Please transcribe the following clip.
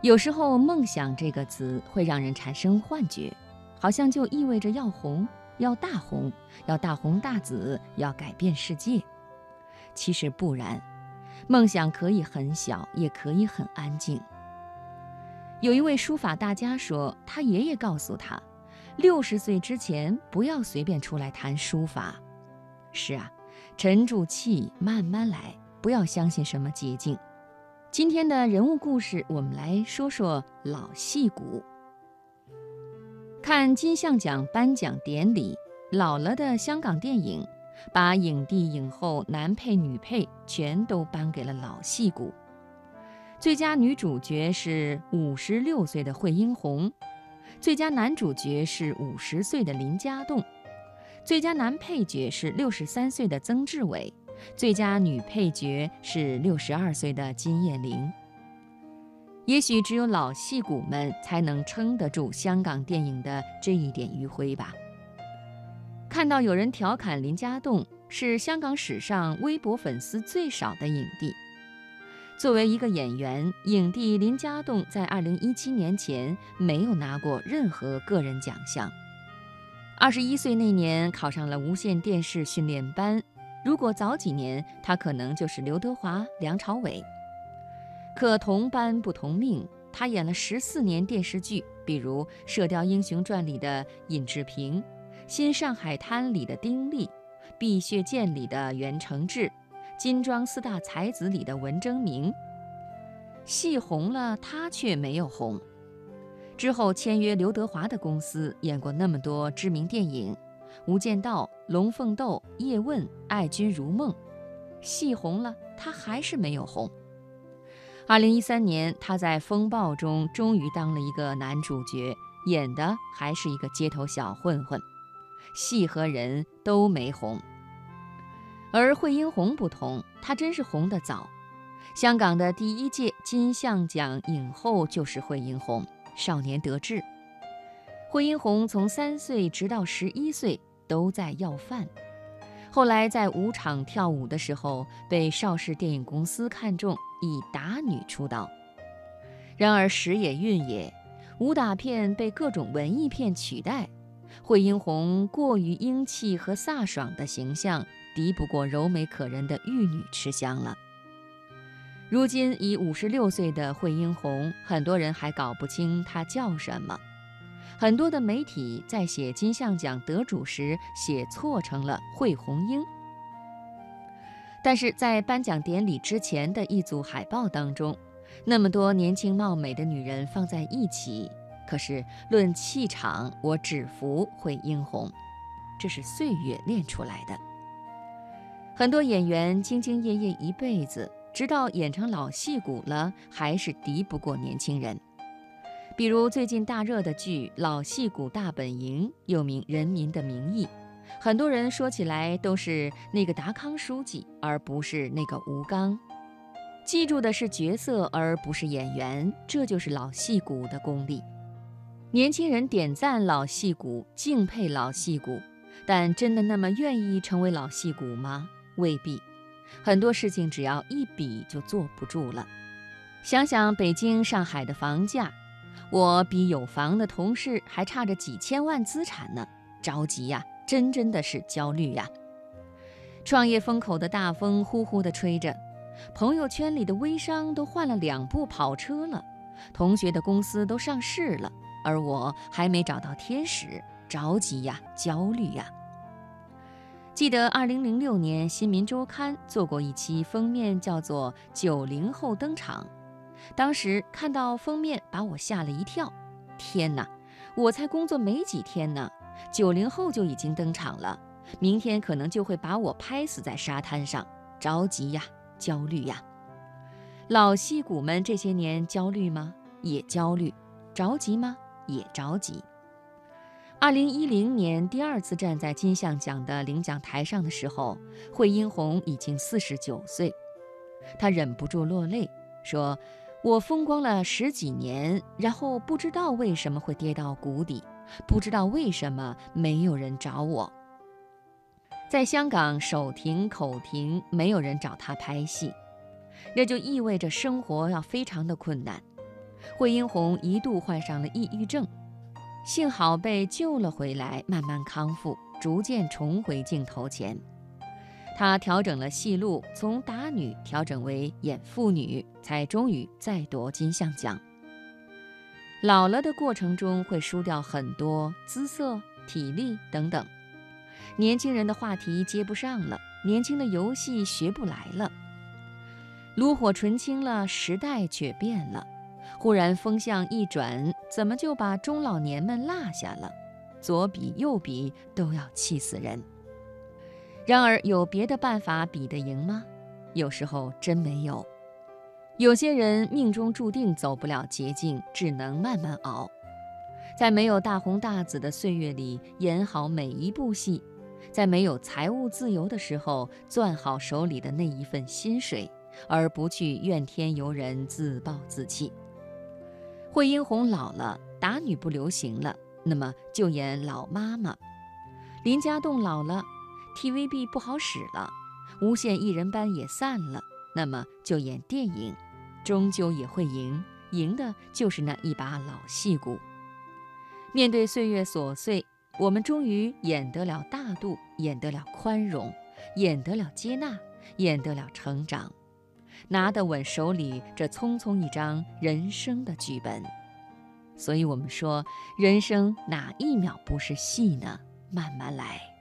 有时候，梦想这个词会让人产生幻觉，好像就意味着要红、要大红、要大红大紫、要改变世界。其实不然，梦想可以很小，也可以很安静。有一位书法大家说，他爷爷告诉他，六十岁之前不要随便出来谈书法。是啊，沉住气，慢慢来，不要相信什么捷径。今天的人物故事，我们来说说老戏骨。看金像奖颁奖典礼，老了的香港电影，把影帝、影后、男配、女配全都颁给了老戏骨。最佳女主角是五十六岁的惠英红，最佳男主角是五十岁的林家栋，最佳男配角是六十三岁的曾志伟。最佳女配角是六十二岁的金燕玲。也许只有老戏骨们才能撑得住香港电影的这一点余晖吧。看到有人调侃林家栋是香港史上微博粉丝最少的影帝。作为一个演员，影帝林家栋在二零一七年前没有拿过任何个人奖项。二十一岁那年考上了无线电视训练班。如果早几年，他可能就是刘德华、梁朝伟。可同班不同命，他演了十四年电视剧，比如《射雕英雄传》里的尹志平，《新上海滩》里的丁力，《碧血剑》里的袁承志，《金装四大才子》里的文征明。戏红了，他却没有红。之后签约刘德华的公司，演过那么多知名电影。《无间道》《龙凤斗》《叶问》《爱君如梦》，戏红了，他还是没有红。二零一三年，他在《风暴》中终于当了一个男主角，演的还是一个街头小混混，戏和人都没红。而惠英红不同，她真是红得早。香港的第一届金像奖影后就是惠英红，少年得志。惠英红从三岁直到十一岁。都在要饭，后来在舞场跳舞的时候被邵氏电影公司看中，以打女出道。然而时也运也，武打片被各种文艺片取代，惠英红过于英气和飒爽的形象，敌不过柔美可人的玉女吃香了。如今已五十六岁的惠英红，很多人还搞不清她叫什么。很多的媒体在写金像奖得主时写错成了惠红英，但是在颁奖典礼之前的一组海报当中，那么多年轻貌美的女人放在一起，可是论气场，我只服惠英红，这是岁月练出来的。很多演员兢兢业业一辈子，直到演成老戏骨了，还是敌不过年轻人。比如最近大热的剧《老戏骨大本营》，又名《人民的名义》，很多人说起来都是那个达康书记，而不是那个吴刚。记住的是角色，而不是演员，这就是老戏骨的功力。年轻人点赞老戏骨，敬佩老戏骨，但真的那么愿意成为老戏骨吗？未必。很多事情只要一比就坐不住了。想想北京、上海的房价。我比有房的同事还差着几千万资产呢，着急呀，真真的是焦虑呀。创业风口的大风呼呼地吹着，朋友圈里的微商都换了两部跑车了，同学的公司都上市了，而我还没找到天使，着急呀，焦虑呀。记得二零零六年《新民周刊》做过一期封面，叫做“九零后登场”。当时看到封面，把我吓了一跳。天哪，我才工作没几天呢，九零后就已经登场了，明天可能就会把我拍死在沙滩上，着急呀，焦虑呀。老戏骨们这些年焦虑吗？也焦虑。着急吗？也着急。二零一零年第二次站在金像奖的领奖台上的时候，惠英红已经四十九岁，她忍不住落泪，说。我风光了十几年，然后不知道为什么会跌到谷底，不知道为什么没有人找我。在香港手停口停，没有人找他拍戏，那就意味着生活要非常的困难。惠英红一度患上了抑郁症，幸好被救了回来，慢慢康复，逐渐重回镜头前。他调整了戏路，从打女调整为演妇女，才终于再夺金像奖。老了的过程中会输掉很多姿色、体力等等，年轻人的话题接不上了，年轻的游戏学不来了。炉火纯青了，时代却变了。忽然风向一转，怎么就把中老年们落下了？左比右比都要气死人。然而有别的办法比得赢吗？有时候真没有。有些人命中注定走不了捷径，只能慢慢熬，在没有大红大紫的岁月里演好每一部戏，在没有财务自由的时候攥好手里的那一份薪水，而不去怨天尤人、自暴自弃。惠英红老了，打女不流行了，那么就演老妈妈；林家栋老了，TVB 不好使了，无线艺人班也散了，那么就演电影。终究也会赢，赢的就是那一把老戏骨。面对岁月琐碎，我们终于演得了大度，演得了宽容，演得了接纳，演得了成长，拿得稳手里这匆匆一张人生的剧本。所以我们说，人生哪一秒不是戏呢？慢慢来。